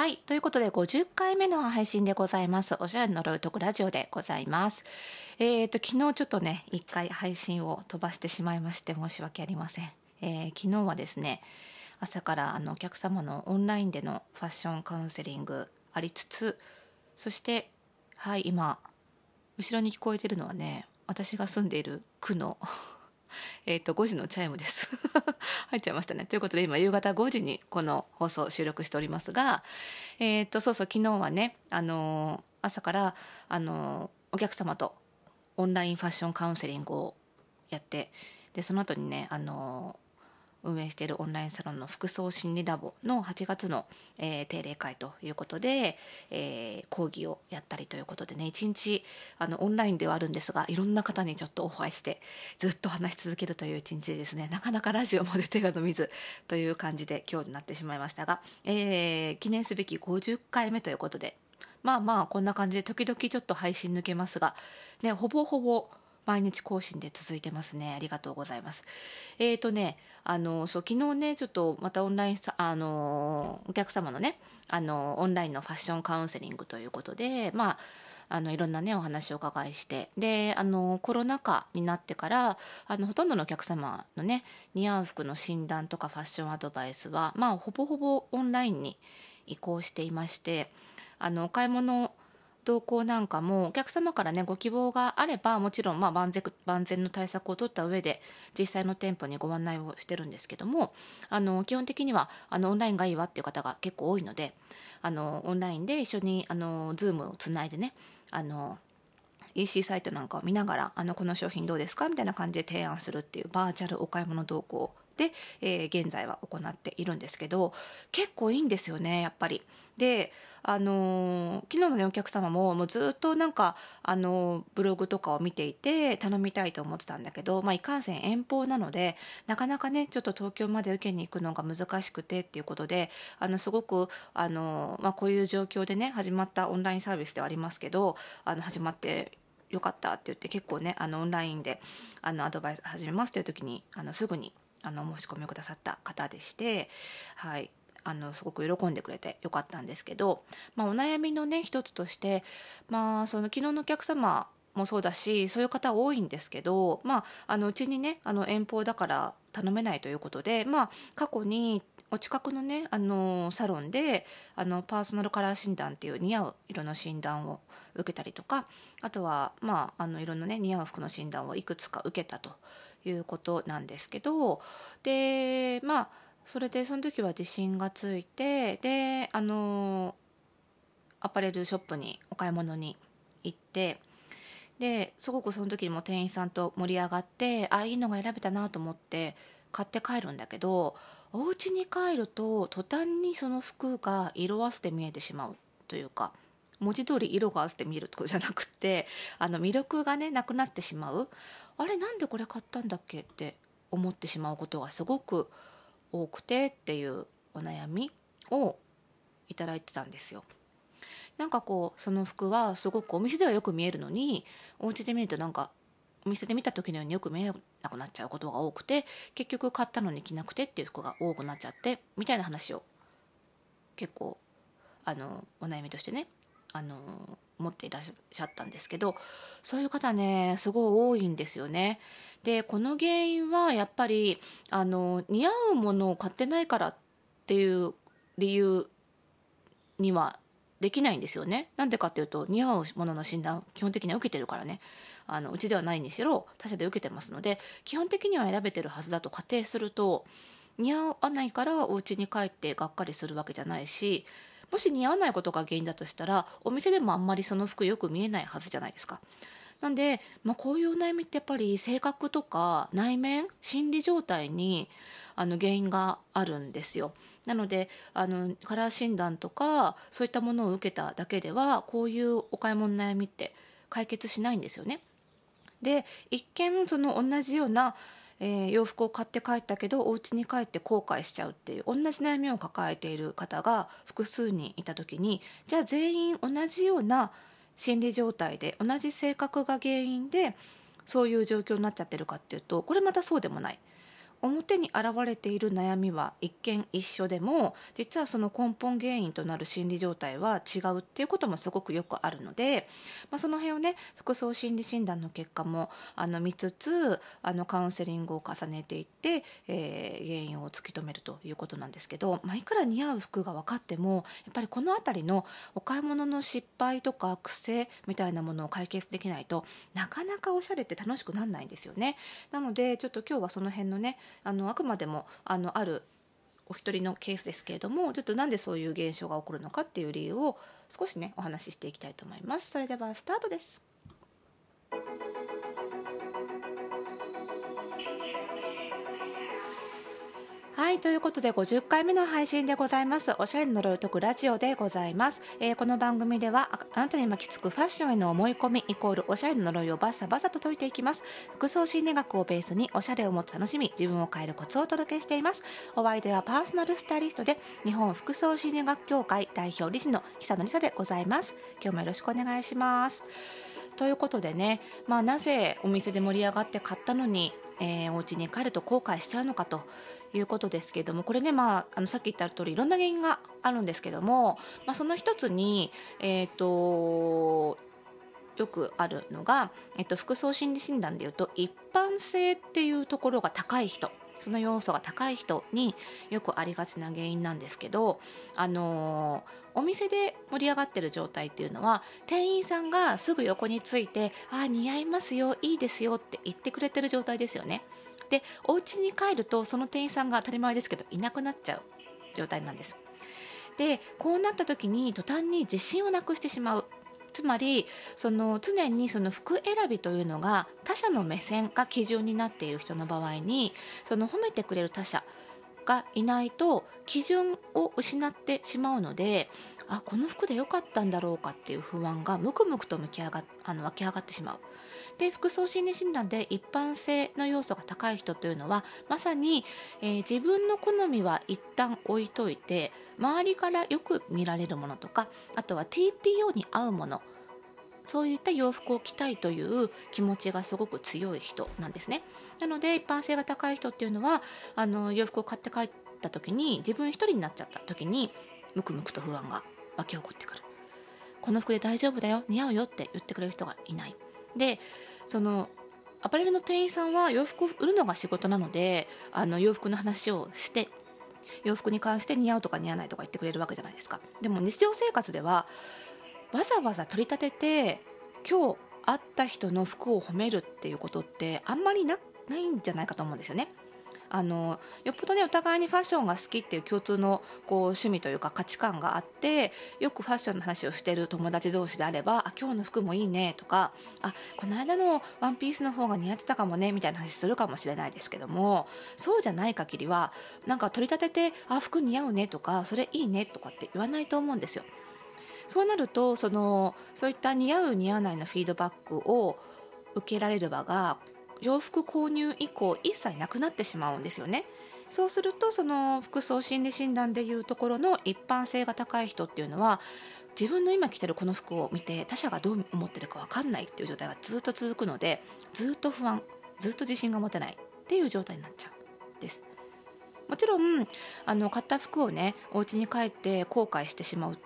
はい。ということで、50回目の配信でございます。おしゃれの呪いとくラジオでございます。えっ、と、昨日ちょっとね、一回配信を飛ばしてしまいまして、申し訳ありません。えー昨日はですね、朝からあのお客様のオンラインでのファッションカウンセリングありつつ、そして、はい、今、後ろに聞こえてるのはね、私が住んでいる区のえっと5時のチャイムです。入っちゃいましたね。ということで今夕方5時にこの放送収録しておりますがえっとそうそう昨日はねあのー朝からあのお客様とオンラインファッションカウンセリングをやってでその後にねあの運営しているオンラインサロンの服装心理ラボの8月の、えー定例会ということで、えー講義をやったりということでね一日あのオンラインではあるんですがいろんな方にちょっとお会いしてずっと話し続けるという一日でですね。なかなかラジオまで手が伸びずという感じで今日になってしまいましたが、えー記念すべき50回目ということでまあまあこんな感じで時々ちょっと配信抜けますが、ね、ほぼほぼ毎日更新で続いてますね。ありがとうございます。えっ、とね、あの、そう、昨日ね、ちょっとまたオンライン、あの、お客様のね、あの、オンラインのファッションカウンセリングということで、まあ、あのいろんなねお話をお伺いしてであのコロナ禍になってからあのほとんどのお客様のね似合う服の診断とかファッションアドバイスはまあほぼほぼオンラインに移行していましてあのお買い物動向なんかもお客様からねご希望があればもちろんまあ万全万全の対策を取った上で実際の店舗にご案内をしてるんですけどもあの基本的にはあのオンラインがいいわっていう方が結構多いのであのオンラインで一緒にあの Zoom をつないでねあの EC サイトなんかを見ながらあのこの商品どうですかみたいな感じで提案するっていうバーチャルお買い物動向、えー現在は行っているんですけど結構いいんですよねやっぱり。であのー昨日のねお客様ももうずっとなんか、あのーブログとかを見ていて頼みたいと思ってたんだけど、まあ、いかんせん遠方なのでなかなかねちょっと東京まで受けに行くのが難しくてっていうことであのすごく、あのーまあ、こういう状況でね始まったオンラインサービスではありますけどあの始まってよかったって言って結構ねあのオンラインであのアドバイス始めますっていう時にあのすぐにあの申し込みをくださった方でしてはい。あのすごく喜んでくれてよかったんですけど、まあ、お悩みのね一つとして、まあ、その昨日のお客様もそうだしそういう方多いんですけど、まあ、あのうちにねあの遠方だから頼めないということで、まあ、過去にお近くのねあのサロンであのパーソナルカラー診断っていう似合う色の診断を受けたりとかあとは、まあ、あのいろんなね似合う服の診断をいくつか受けたということなんですけどでまあそれでその時は自信がついてであのアパレルショップにお買い物に行ってですごくその時にも店員さんと盛り上がってあいいのが選べたなと思って買って帰るんだけどお家に帰ると途端にその服が色あせて見えてしまうというか文字通り色があせて見るってことじゃなくてあの魅力がねなくなってしまうあれなんでこれ買ったんだっけって思ってしまうことがすごく多くてっていうお悩みをいただいてたんですよ。なんかこうその服はすごくお店ではよく見えるのにお家で見るとなんかお店で見た時のようによく見えなくなっちゃうことが多くて結局買ったのに着なくてっていう服が多くなっちゃってみたいな話を結構あのお悩みとしてねあの持っていらっしゃったんですけどそういう方ねすごい多いんですよね。でこの原因はやっぱりあの似合うものを買ってないからっていう理由にはできないんですよね。なんでかっていうと似合うものの診断基本的には受けてるからねあのうちではないにしろ他社で受けてますので基本的には選べてるはずだと仮定すると似合わないからお家に帰ってがっかりするわけじゃないしもし似合わないことが原因だとしたらお店でもあんまりその服よく見えないはずじゃないですか。なんで、まあ、こういうお悩みってやっぱり性格とか内面心理状態にあの原因があるんですよ。なのであのカラー診断とかそういったものを受けただけではこういうお買い物の悩みって解決しないんですよね。で一見その同じような、えー洋服を買って帰ったけどお家に帰って後悔しちゃうっていう同じ悩みを抱えている方が複数人いた時にじゃあ全員同じような心理状態で同じ性格が原因でそういう状況になっちゃってるかっていうとこれまたそうでもない。表に現れている悩みは一見一緒でも実はその根本原因となる心理状態は違うっていうこともすごくよくあるので、まあ、その辺をね服装心理診断の結果もあの見つつあのカウンセリングを重ねていって、えー、原因を突き止めるということなんですけど、まあ、いくら似合う服が分かってもやっぱりこの辺りのお買い物の失敗とか癖みたいなものを解決できないとなかなかおしゃれって楽しくなんないんですよね。なのでちょっと今日はその辺のねあのあくまでもあのあるお一人のケースですけれどもちょっとなんでそういう現象が起こるのかっていう理由を少しねお話ししていきたいと思います。それではスタートです。はい、ということで50回目の配信でございます。おしゃれの呪いを解くラジオでございます。えー、この番組ではあなたに巻きつくファッションへの思い込みイコールおしゃれの呪いをバサバサと解いていきます。服装心理学をベースにおしゃれをもっと楽しみ、自分を変えるコツをお届けしています。お相手はパーソナルスタイリストで日本服装心理学協会代表理事の久野里沙でございます。今日もよろしくお願いします。ということでね、まあ、なぜお店で盛り上がって買ったのにえー、お家に帰ると後悔しちゃうのかということですけれどもこれね、まあ、あのさっき言った通りいろんな原因があるんですけども、まあ、その一つに、えーと、よくあるのが、えっと、服装心理診断でいうと一般性っていうところが高い人。その要素が高い人によくありがちな原因なんですけど、あのー、お店で盛り上がってる状態っていうのは店員さんがすぐ横について「あ似合いますよいいですよ」って言ってくれてる状態ですよね。でお家に帰るとその店員さんが当たり前ですけどいなくなっちゃう状態なんです。でこうなった時に途端に自信をなくしてしまうつまりその常にその服選びというのが他者の目線が基準になっている人の場合にその褒めてくれる他者がいないと基準を失ってしまうのであこの服で良かったんだろうかっていう不安がムクムクと向き上があの湧き上がってしまう。で服装心理診断で一般性の要素が高い人というのはまさに、えー、自分の好みは一旦置いといて周りからよく見られるものとかあとは TPO に合うものそういった洋服を着たいという気持ちがすごく強い人なんですね。なので一般性が高い人っていうのはあの洋服を買って帰った時に自分一人になっちゃった時にムクムクと不安が湧き起こってくる。この服で大丈夫だよ似合うよって言ってくれる人がいない。でそのアパレルの店員さんは洋服を売るのが仕事なのであの洋服の話をして洋服に関して似合うとか似合わないとか言ってくれるわけじゃないですかでも日常生活ではわざわざ取り立てて今日会った人の服を褒めるっていうことってあんまりないんじゃないかと思うんですよね。あのよっぽどねお互いにファッションが好きっていう共通のこう趣味というか価値観があってよくファッションの話をしてる友達同士であれば「あ今日の服もいいね」とか「あこの間のワンピースの方が似合ってたかもね」みたいな話するかもしれないですけどもそうじゃない限りはなんか取り立てて「あ服似合うね」とか「それいいね」とかって言わないと思うんですよ。そうなるとそのそういった似合う似合わないのフィードバックを受けられる場が洋服購入以降一切なくなってしまうんですよね。そうするとその服装心理診断でいうところの一般性が高い人っていうのは自分の今着てるこの服を見て他者がどう思ってるか分かんないっていう状態がずっと続くのでずっと不安ずっと自信が持てないっていう状態になっちゃうんです。もちろんあの買った服をねお家に帰って後悔してしまう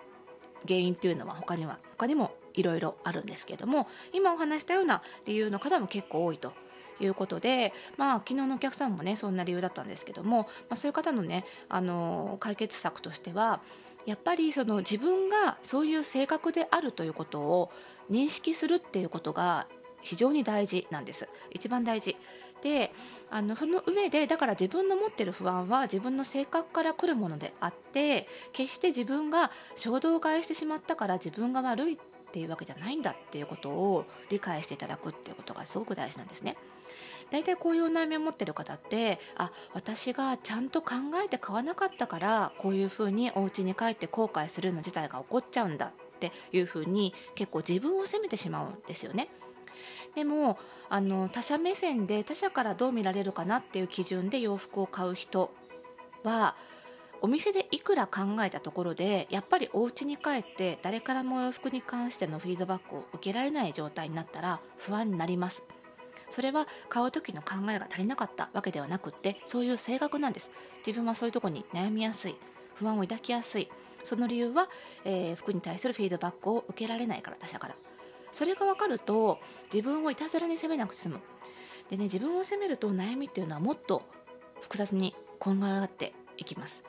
原因っていうのは他には他にもいろいろあるんですけれども今お話したような理由の方も結構多いということで、まあ、昨日のお客さんもねそんな理由だったんですけども、まあ、そういう方のねあの解決策としてはやっぱりその自分がそういう性格であるということを認識するっていうことが非常に大事なんです一番大事であのその上でだから自分の持ってる不安は自分の性格から来るものであって決して自分が衝動買いしてしまったから自分が悪いっていうわけじゃないんだっていうことを理解していただくっていうことがすごく大事なんですね。大体こういうお悩みを持ってる方ってあ私がちゃんと考えて買わなかったからこういうふうにお家に帰って後悔するような事態が起こっちゃうんだっていうふうに結構自分を責めてしまうんですよね。でもあの他者目線で他者からどう見られるかなっていう基準で洋服を買う人はお店でいくら考えたところでやっぱりお家に帰って誰からも洋服に関してのフィードバックを受けられない状態になったら不安になりますそれは買う時の考えが足りなかったわけではなくってそういう性格なんです。自分はそういうとこに悩みやすい不安を抱きやすい。その理由は、えー、服に対するフィードバックを受けられないから他者から。それが分かると自分をいたずらに責めなくて済む。でね自分を責めると悩みっていうのはもっと複雑にこんがらがっていきます。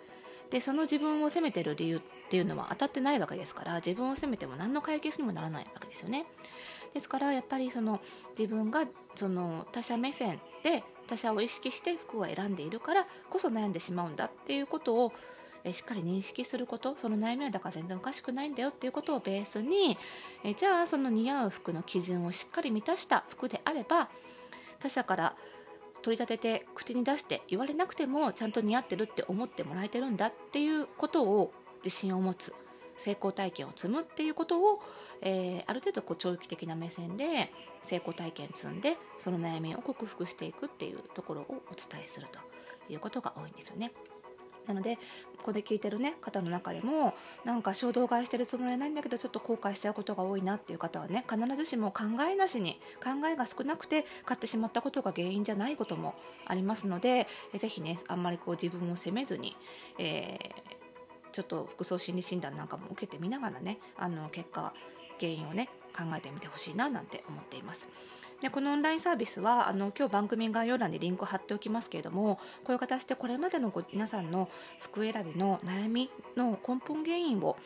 でその自分を責めてる理由っていうのは当たってないわけですから自分を責めても何の解決にもならないわけですよね。ですからやっぱりその自分がその他者目線で他者を意識して服を選んでいるからこそ悩んでしまうんだっていうことをえしっかり認識することその悩みはだから全然おかしくないんだよっていうことをベースにえじゃあその似合う服の基準をしっかり満たした服であれば他者から取り立てて口に出して言われなくてもちゃんと似合ってるって思ってもらえてるんだっていうことを自信を持つ成功体験を積むっていうことを、えー、ある程度こう長期的な目線で成功体験積んでその悩みを克服していくっていうところをお伝えするということが多いんですよね。なのでここで聞いてる、ね、方の中でもなんか衝動買いしてるつもりはないんだけどちょっと後悔しちゃうことが多いなっていう方はね必ずしも考えなしに考えが少なくて買ってしまったことが原因じゃないこともありますのでぜひねあんまりこう自分を責めずに、えー、ちょっと服装心理診断なんかも受けてみながらねあの結果原因をね考えてみてほしいななんて思っています。でこのオンラインサービスはあの今日番組概要欄にリンクを貼っておきますけれどもこういう形でこれまでのご皆さんの服選びの悩みの根本原因を、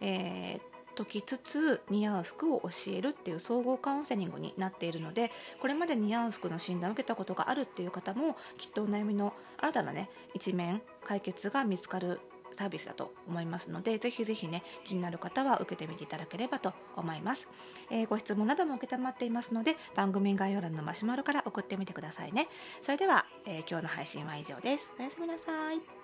えー、解きつつ似合う服を教えるっていう総合カウンセリングになっているのでこれまで似合う服の診断を受けたことがあるっていう方もきっとお悩みの新たなね一面解決が見つかるサービスだと思いますのでぜひぜひね気になる方は受けてみていただければと思います、えー、ご質問なども承っていますので番組概要欄のマシュマロから送ってみてくださいね。それでは、えー、今日の配信は以上です。おやすみなさい。